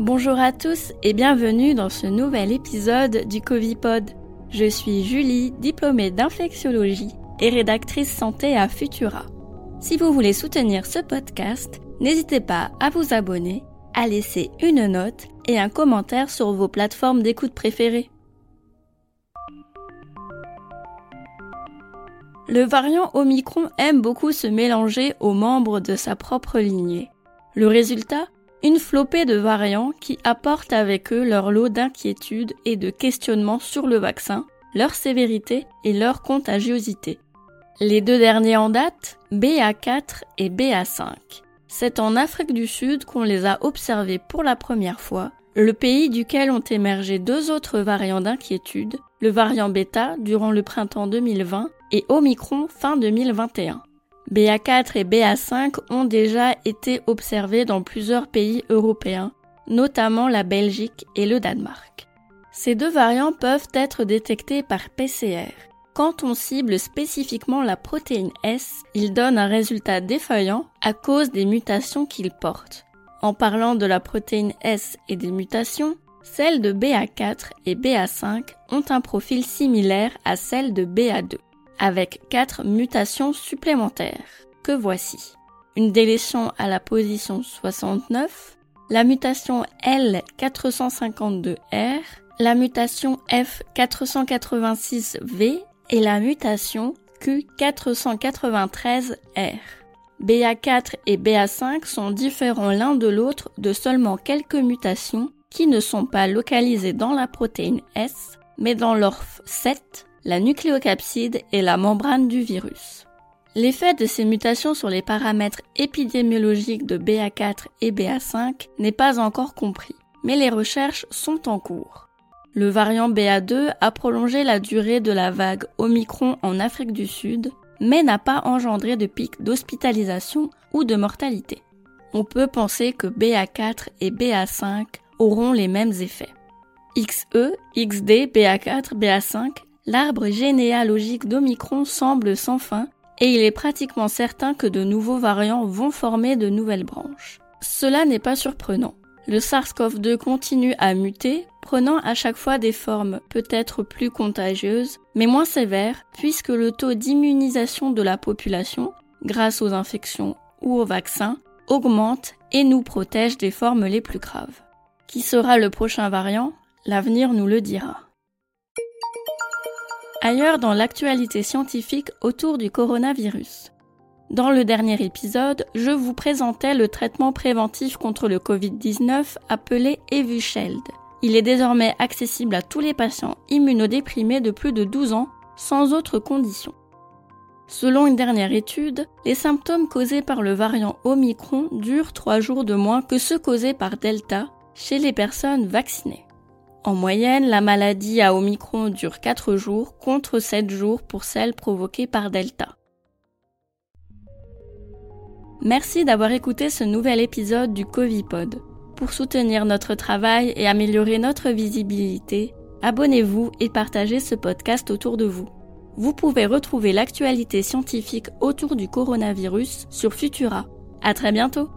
Bonjour à tous et bienvenue dans ce nouvel épisode du Covipod. Je suis Julie, diplômée d'infectiologie et rédactrice santé à Futura. Si vous voulez soutenir ce podcast, n'hésitez pas à vous abonner, à laisser une note et un commentaire sur vos plateformes d'écoute préférées. Le variant Omicron aime beaucoup se mélanger aux membres de sa propre lignée. Le résultat? Une flopée de variants qui apportent avec eux leur lot d'inquiétudes et de questionnements sur le vaccin, leur sévérité et leur contagiosité. Les deux derniers en date, BA4 et BA5. C'est en Afrique du Sud qu'on les a observés pour la première fois, le pays duquel ont émergé deux autres variants d'inquiétude, le variant bêta durant le printemps 2020 et Omicron fin 2021. BA4 et BA5 ont déjà été observés dans plusieurs pays européens, notamment la Belgique et le Danemark. Ces deux variants peuvent être détectés par PCR. Quand on cible spécifiquement la protéine S, il donne un résultat défaillant à cause des mutations qu'il porte. En parlant de la protéine S et des mutations, celles de BA4 et BA5 ont un profil similaire à celles de BA2 avec quatre mutations supplémentaires, que voici. Une délétion à la position 69, la mutation L452R, la mutation F486V et la mutation Q493R. BA4 et BA5 sont différents l'un de l'autre de seulement quelques mutations qui ne sont pas localisées dans la protéine S, mais dans l'ORF7, la nucléocapside et la membrane du virus. L'effet de ces mutations sur les paramètres épidémiologiques de BA4 et BA5 n'est pas encore compris, mais les recherches sont en cours. Le variant BA2 a prolongé la durée de la vague Omicron en Afrique du Sud, mais n'a pas engendré de pic d'hospitalisation ou de mortalité. On peut penser que BA4 et BA5 auront les mêmes effets. XE, XD, BA4, BA5 l'arbre généalogique d'Omicron semble sans fin et il est pratiquement certain que de nouveaux variants vont former de nouvelles branches. Cela n'est pas surprenant. Le SARS-CoV-2 continue à muter, prenant à chaque fois des formes peut-être plus contagieuses, mais moins sévères, puisque le taux d'immunisation de la population, grâce aux infections ou aux vaccins, augmente et nous protège des formes les plus graves. Qui sera le prochain variant? L'avenir nous le dira. Ailleurs dans l'actualité scientifique autour du coronavirus. Dans le dernier épisode, je vous présentais le traitement préventif contre le Covid-19 appelé Evusheld. Il est désormais accessible à tous les patients immunodéprimés de plus de 12 ans sans autre condition. Selon une dernière étude, les symptômes causés par le variant Omicron durent 3 jours de moins que ceux causés par Delta chez les personnes vaccinées. En moyenne, la maladie à Omicron dure 4 jours contre 7 jours pour celle provoquée par Delta. Merci d'avoir écouté ce nouvel épisode du Covipod. Pour soutenir notre travail et améliorer notre visibilité, abonnez-vous et partagez ce podcast autour de vous. Vous pouvez retrouver l'actualité scientifique autour du coronavirus sur Futura. À très bientôt!